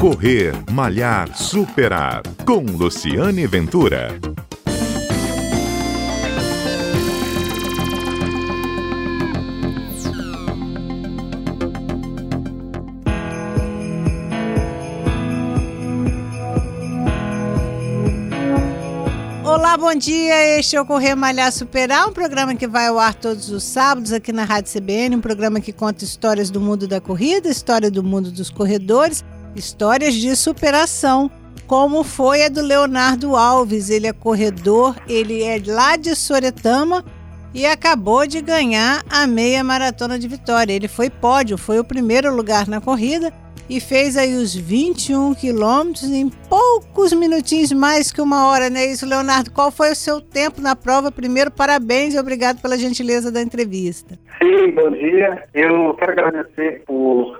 Correr, Malhar, Superar. Com Luciane Ventura. Olá, bom dia. Este é o Correr Malhar Superar, um programa que vai ao ar todos os sábados aqui na Rádio CBN, um programa que conta histórias do mundo da corrida, história do mundo dos corredores, histórias de superação, como foi a do Leonardo Alves. Ele é corredor, ele é lá de Soretama e acabou de ganhar a meia maratona de Vitória. Ele foi pódio, foi o primeiro lugar na corrida e fez aí os 21 quilômetros em poucos minutinhos mais que uma hora, não é isso, Leonardo? Qual foi o seu tempo na prova? Primeiro, parabéns e obrigado pela gentileza da entrevista. Sim, bom dia. Eu quero agradecer por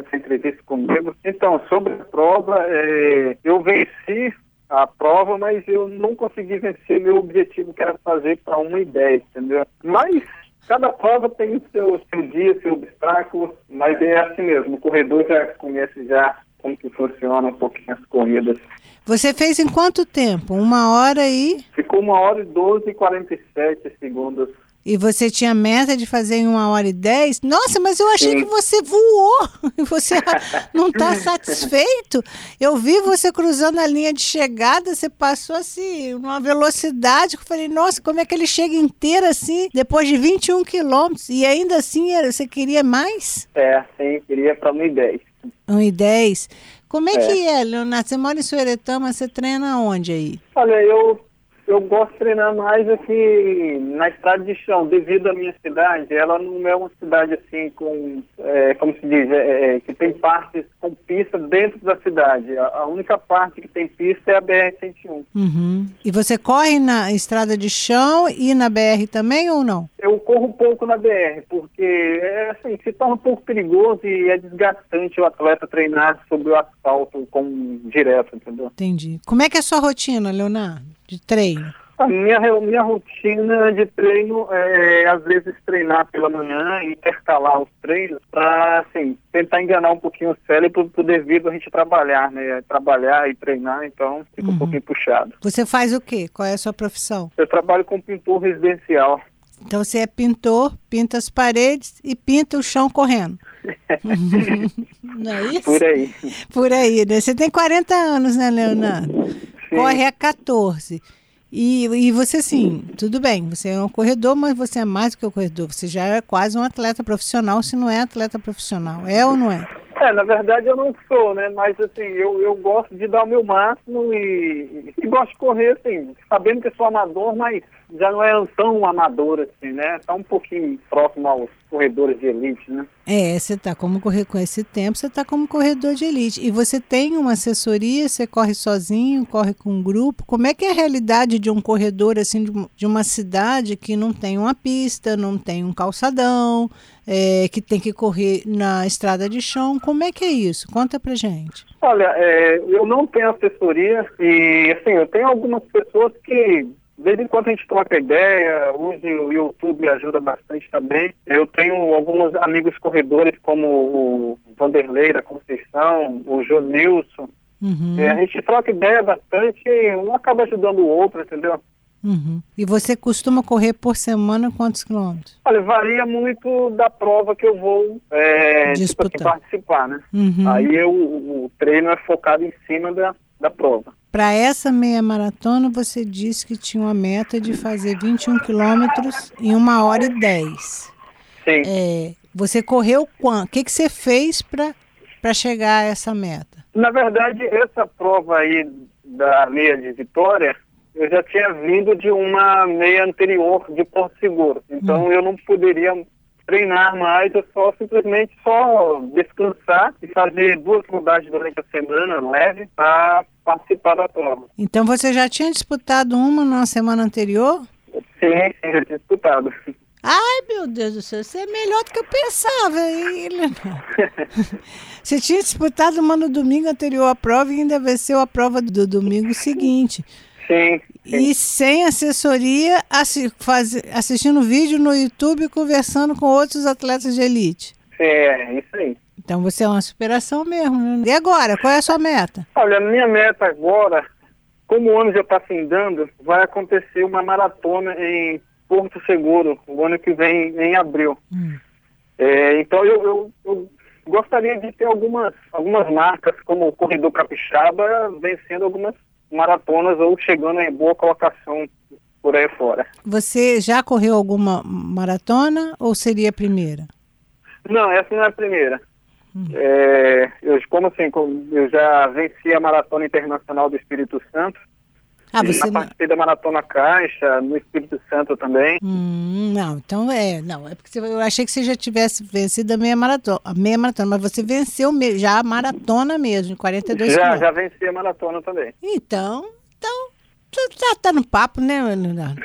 essa entrevista comigo. Então, sobre a prova, é, eu venci a prova, mas eu não consegui vencer meu objetivo, que era fazer para uma ideia, entendeu? Mas Cada prova tem o seu, seu dia, seu obstáculo, mas é assim mesmo. O corredor já conhece já como que funciona um pouquinho as corridas. Você fez em quanto tempo? Uma hora e... Ficou uma hora e 12 e 47 segundos e você tinha meta de fazer em uma hora e dez, nossa, mas eu achei Sim. que você voou e você não está satisfeito. Eu vi você cruzando a linha de chegada, você passou assim, numa velocidade que eu falei, nossa, como é que ele chega inteiro assim, depois de 21 quilômetros, e ainda assim você queria mais? É, sim, queria para 1 e 10. 1 e 10. Como é, é, que é, Leonardo? Você mora em Sueretama, você treina onde aí? Olha, eu eu gosto de treinar mais aqui na estrada de chão, devido à minha cidade. Ela não é uma cidade assim com, é, como se diz, é, é, que tem partes com pista dentro da cidade. A, a única parte que tem pista é a BR-101. Uhum. E você corre na estrada de chão e na BR também ou não? Eu corro um pouco na BR, porque é assim, se torna um pouco perigoso e é desgastante o atleta treinar sobre o asfalto com direto, entendeu? Entendi. Como é que é a sua rotina, Leonardo? De treino? A minha, minha rotina de treino é, às vezes, treinar pela manhã e intercalar os treinos para, assim, tentar enganar um pouquinho o cérebro devido a gente trabalhar, né? Trabalhar e treinar, então fica uhum. um pouquinho puxado. Você faz o quê? Qual é a sua profissão? Eu trabalho com pintor residencial. Então você é pintor, pinta as paredes e pinta o chão correndo. Não é isso? Por aí. Por aí, né? Você tem 40 anos, né, Leonardo? Corre a 14. E, e você, sim, tudo bem, você é um corredor, mas você é mais do que um corredor. Você já é quase um atleta profissional, se não é atleta profissional. É ou não é? É, na verdade eu não sou, né? Mas assim, eu, eu gosto de dar o meu máximo e, e gosto de correr, assim, sabendo que sou amador, mas já não é tão amador assim, né? Está um pouquinho próximo aos corredores de elite, né? É, você está como correr com esse tempo, você está como corredor de elite. E você tem uma assessoria, você corre sozinho, corre com um grupo. Como é que é a realidade de um corredor assim de uma cidade que não tem uma pista, não tem um calçadão, é, que tem que correr na estrada de chão? Como é que é isso? Conta pra gente. Olha, é, eu não tenho assessoria e assim, eu tenho algumas pessoas que de vez em quando a gente troca ideia, hoje o YouTube ajuda bastante também. Eu tenho alguns amigos corredores, como o Vanderlei da Conceição, o Jonilson. Uhum. É, a gente troca ideia bastante e um acaba ajudando o outro, entendeu? Uhum. E você costuma correr por semana quantos quilômetros? Olha, varia muito da prova que eu vou é, tipo assim, participar, né? Uhum. Aí eu, o treino é focado em cima da, da prova. Para essa meia maratona, você disse que tinha uma meta de fazer 21 quilômetros em uma hora e 10. Sim. É, você correu quanto? O que, que você fez para chegar a essa meta? Na verdade, essa prova aí da meia de Vitória, eu já tinha vindo de uma meia anterior de Porto Seguro. Então hum. eu não poderia treinar mais, eu só simplesmente só descansar e fazer duas rodagens durante a semana, leve, para participar da prova. Então você já tinha disputado uma na semana anterior? Sim, sim, já tinha disputado. Ai, meu Deus do céu, você é melhor do que eu pensava, hein, Você tinha disputado uma no domingo anterior à prova e ainda venceu a prova do domingo seguinte. Sim, sim. E sem assessoria, assi faz, assistindo vídeo no YouTube conversando com outros atletas de elite. É, isso aí. Então você é uma superação mesmo. Né? E agora, qual é a sua meta? Olha, a minha meta agora, como o ano já está findando, vai acontecer uma maratona em Porto Seguro, o ano que vem, em abril. Hum. É, então eu, eu, eu, gostaria de ter algumas, algumas marcas, como o Corredor Capixaba, vencendo algumas maratonas ou chegando em boa colocação por aí fora. Você já correu alguma maratona ou seria a primeira? Não, essa não é a primeira. Hum. É, eu, como assim, eu já venci a Maratona Internacional do Espírito Santo, ah, você na participei da Maratona Caixa, no Espírito Santo também. Hum, não, então é, não, é porque eu achei que você já tivesse vencido a meia maratona, a meia maratona, mas você venceu já a maratona mesmo, 42 Já, quilômetros. já venci a maratona também. Então, então tá, tá no papo, né, Leonardo?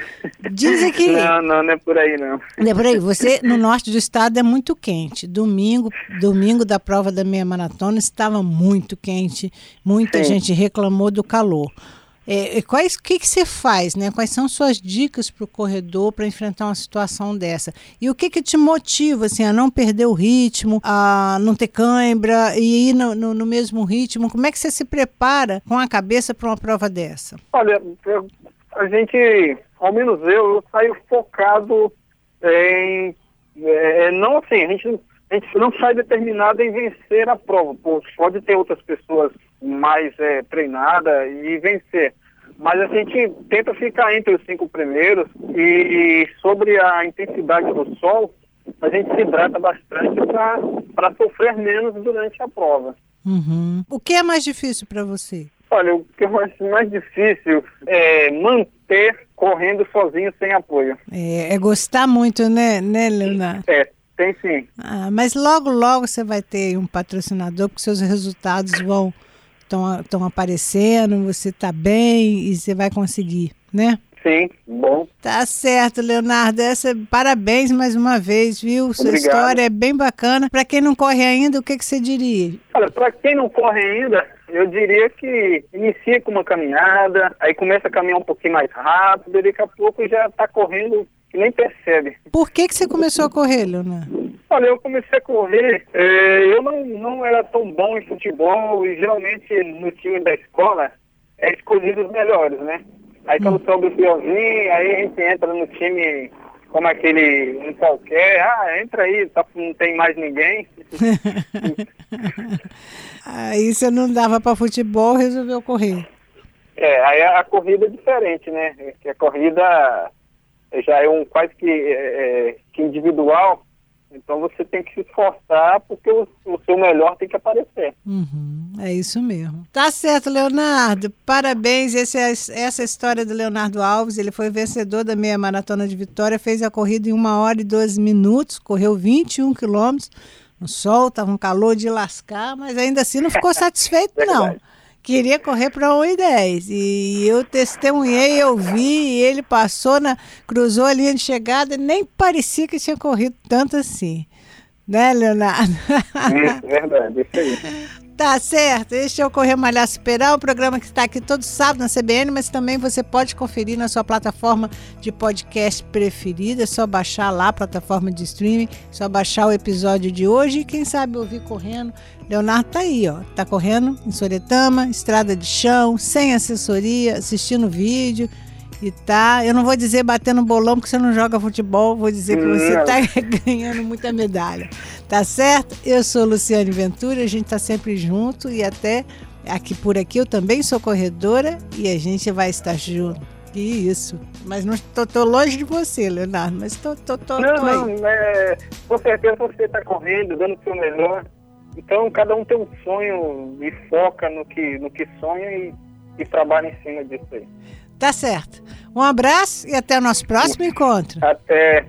Dizem que. não, não, não é por aí, não. Não é por aí. Você, no norte do estado, é muito quente. Domingo, domingo da prova da meia maratona estava muito quente. Muita Sim. gente reclamou do calor. É, quais que que você faz, né? Quais são suas dicas para o corredor para enfrentar uma situação dessa? E o que que te motiva assim a não perder o ritmo, a não ter cãibra e ir no, no, no mesmo ritmo? Como é que você se prepara com a cabeça para uma prova dessa? Olha, eu, a gente, ao menos eu, eu saio focado em é, não assim, a gente, a gente não sai determinado em vencer a prova. Pode ter outras pessoas mais é, treinada e vencer. Mas a gente tenta ficar entre os cinco primeiros e sobre a intensidade do sol, a gente se hidrata bastante para sofrer menos durante a prova. Uhum. O que é mais difícil para você? Olha, o que é mais, mais difícil é manter correndo sozinho sem apoio. É, é gostar muito, né, né, Leonardo? É, tem sim. Ah, mas logo, logo você vai ter um patrocinador, porque seus resultados vão estão aparecendo, você está bem e você vai conseguir, né? Sim, bom. Tá certo, Leonardo. Essa, parabéns mais uma vez, viu? Sua Obrigado. história é bem bacana. Para quem não corre ainda, o que, que você diria? Olha, para quem não corre ainda, eu diria que inicia com uma caminhada, aí começa a caminhar um pouquinho mais rápido, e daqui a pouco já está correndo que nem percebe. Por que, que você começou a correr, Leonardo? Olha, eu comecei a correr, é, eu não, não era tão bom em futebol e geralmente no time da escola é escolhido os melhores, né? Aí quando hum. sobe o piorzinho, aí a gente entra no time como aquele um qualquer, ah, entra aí, tá, não tem mais ninguém. aí você não dava para futebol, resolveu correr. É, aí a, a, corrida é diferente, né? Que a corrida já é um quase que, é, é que individual, então você tem que se esforçar porque o, o seu melhor tem que aparecer. Uhum, é isso mesmo. Tá certo, Leonardo. Parabéns. Esse é, essa é a história do Leonardo Alves. Ele foi vencedor da meia maratona de Vitória, fez a corrida em uma hora e 12 minutos, correu 21 quilômetros. No sol, estava um calor de lascar, mas ainda assim não ficou satisfeito, não queria correr para 1,10. E eu testemunhei, eu vi, e ele passou na. cruzou a linha de chegada, nem parecia que tinha corrido tanto assim. Né, Leonardo? Isso, verdade, isso aí. Tá certo. Este é o Correr Malhar Superar, um programa que está aqui todo sábado na CBN, mas também você pode conferir na sua plataforma de podcast preferida. É só baixar lá a plataforma de streaming, só baixar o episódio de hoje e quem sabe ouvir correndo. Leonardo tá aí, ó. Tá correndo em Soretama, estrada de chão, sem assessoria, assistindo vídeo e tá. Eu não vou dizer batendo bolão porque você não joga futebol, vou dizer que você está ganhando muita medalha. Tá certo? Eu sou Luciane Ventura, a gente tá sempre junto e até aqui por aqui eu também sou corredora e a gente vai estar junto. Isso. Mas não tô, tô longe de você, Leonardo, mas tô, tô, tô, não, tô não, é, com certeza você está correndo, dando o seu melhor. Então cada um tem um sonho e foca no que, no que sonha e, e trabalha em cima disso aí. Tá certo. Um abraço e até o nosso próximo encontro. Até.